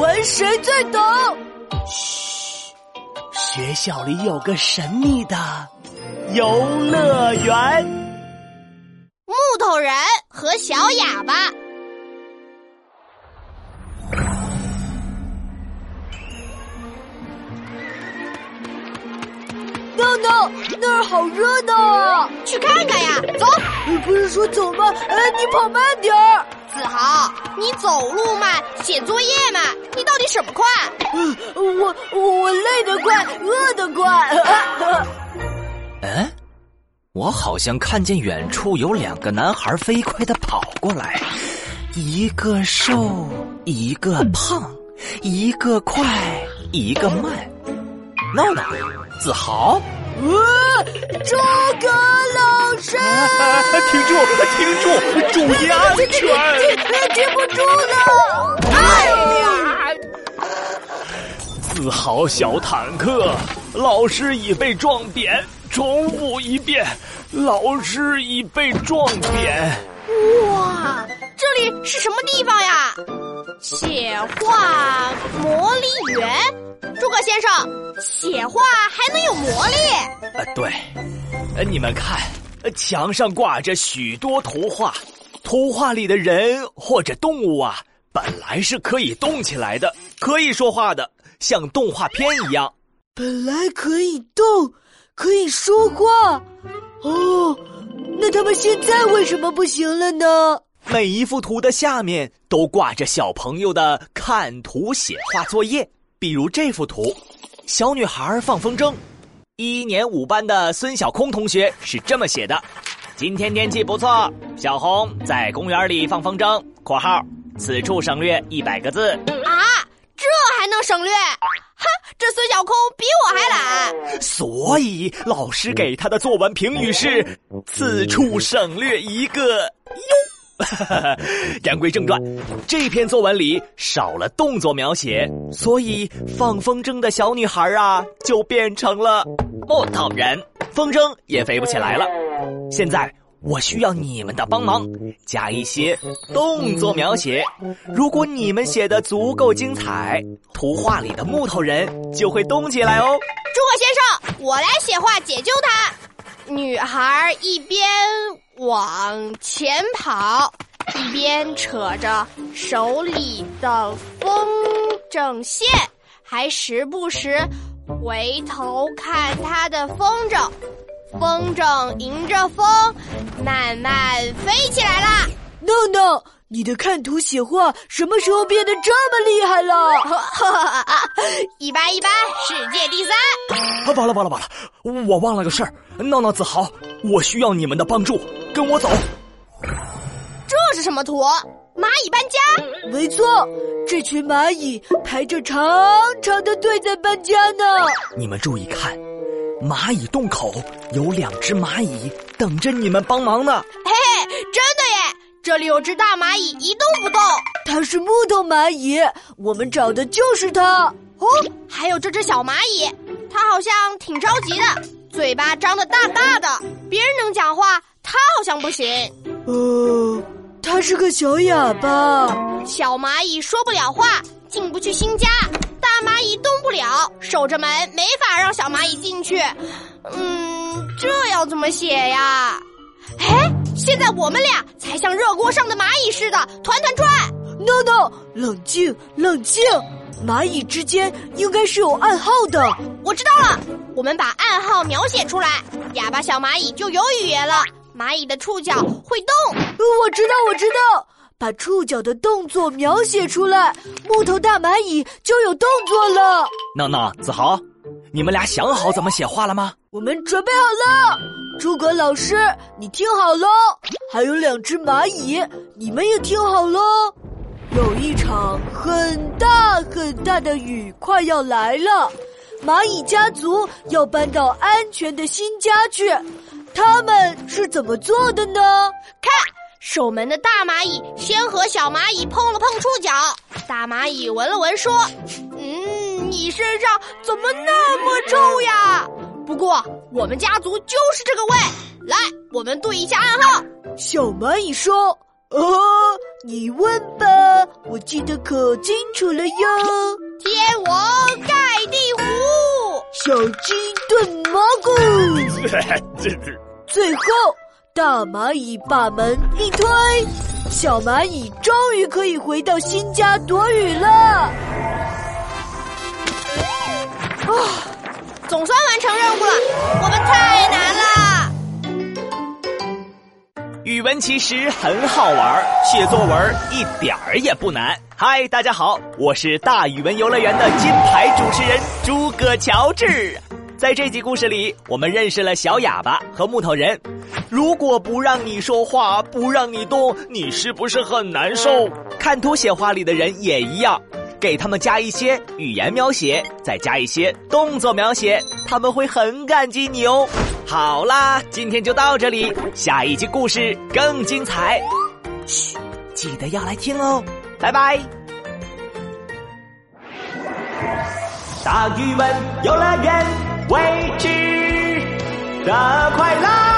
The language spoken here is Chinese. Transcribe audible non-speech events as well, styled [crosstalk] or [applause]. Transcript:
闻谁最懂？嘘，学校里有个神秘的游乐园。木头人和小哑巴。闹闹，那儿好热闹啊！去看看呀，走。你不是说走吗？哎，你跑慢点儿。子豪，你走路慢，写作业慢，你到底什么快？我我我累得快，饿得快。嗯，[laughs] 我好像看见远处有两个男孩飞快的跑过来，一个瘦，一个胖，一个快，一个慢。闹闹。子豪，呃，诸葛老师，停住，停住，注意安全！停不住了！哎呀！自豪小坦克，老师已被撞扁。重复一遍，老师已被撞扁。哇，这里是什么地方呀？写画魔力园。诸葛先生，写画还能有魔力？呃，对，呃，你们看，墙上挂着许多图画，图画里的人或者动物啊，本来是可以动起来的，可以说话的，像动画片一样。本来可以动，可以说话，哦，那他们现在为什么不行了呢？每一幅图的下面都挂着小朋友的看图写画作业。比如这幅图，小女孩放风筝，一年五班的孙小空同学是这么写的：今天天气不错，小红在公园里放风筝（括号此处省略一百个字）。啊，这还能省略？哈，这孙小空比我还懒。所以老师给他的作文评语是：此处省略一个哟。哈 [laughs] 哈言归正传，这篇作文里少了动作描写，所以放风筝的小女孩啊就变成了木头人，风筝也飞不起来了。现在我需要你们的帮忙，加一些动作描写。如果你们写的足够精彩，图画里的木头人就会动起来哦。诸葛先生，我来写画解救他。女孩一边。往前跑，一边扯着手里的风筝线，还时不时回头看他的风筝。风筝迎着风慢慢飞起来啦。闹闹，你的看图写画什么时候变得这么厉害了？[laughs] 一般一般，世界第三。啊，完了完了完了，我忘了个事儿。闹闹子豪，我需要你们的帮助。跟我走。这是什么图？蚂蚁搬家？没错，这群蚂蚁排着长长的队在搬家呢。你们注意看，蚂蚁洞口有两只蚂蚁等着你们帮忙呢。这里有只大蚂蚁一动不动，它是木头蚂蚁，我们找的就是它。哦，还有这只小蚂蚁，它好像挺着急的，嘴巴张得大大的，别人能讲话。它好像不行，呃，它是个小哑巴。小蚂蚁说不了话，进不去新家；大蚂蚁动不了，守着门，没法让小蚂蚁进去。嗯，这要怎么写呀？哎，现在我们俩才像热锅上的蚂蚁似的团团转。No No，冷静冷静，蚂蚁之间应该是有暗号的。我知道了，我们把暗号描写出来，哑巴小蚂蚁就有语言了。蚂蚁的触角会动，我知道，我知道，把触角的动作描写出来，木头大蚂蚁就有动作了。闹闹，子豪，你们俩想好怎么写话了吗？我们准备好了。诸葛老师，你听好喽，还有两只蚂蚁，你们也听好喽。有一场很大很大的雨快要来了，蚂蚁家族要搬到安全的新家去。他们是怎么做的呢？看，守门的大蚂蚁先和小蚂蚁碰了碰触角，大蚂蚁闻了闻，说：“嗯，你身上怎么那么臭呀？”不过我们家族就是这个味。来，我们对一下暗号。小蚂蚁说：“哦，你问吧。”我记得可清楚了哟。天王盖地虎，小鸡炖蘑菇。最后，大蚂蚁把门一推，小蚂蚁终于可以回到新家躲雨了。啊，总算完成任务了，我们太难了。语文其实很好玩，写作文一点儿也不难。嗨，大家好，我是大语文游乐园的金牌主持人诸葛乔治。在这集故事里，我们认识了小哑巴和木头人。如果不让你说话，不让你动，你是不是很难受？看图写话里的人也一样，给他们加一些语言描写，再加一些动作描写，他们会很感激你哦。好啦，今天就到这里，下一集故事更精彩。嘘，记得要来听哦，拜拜。大语文游乐园，未知的快乐。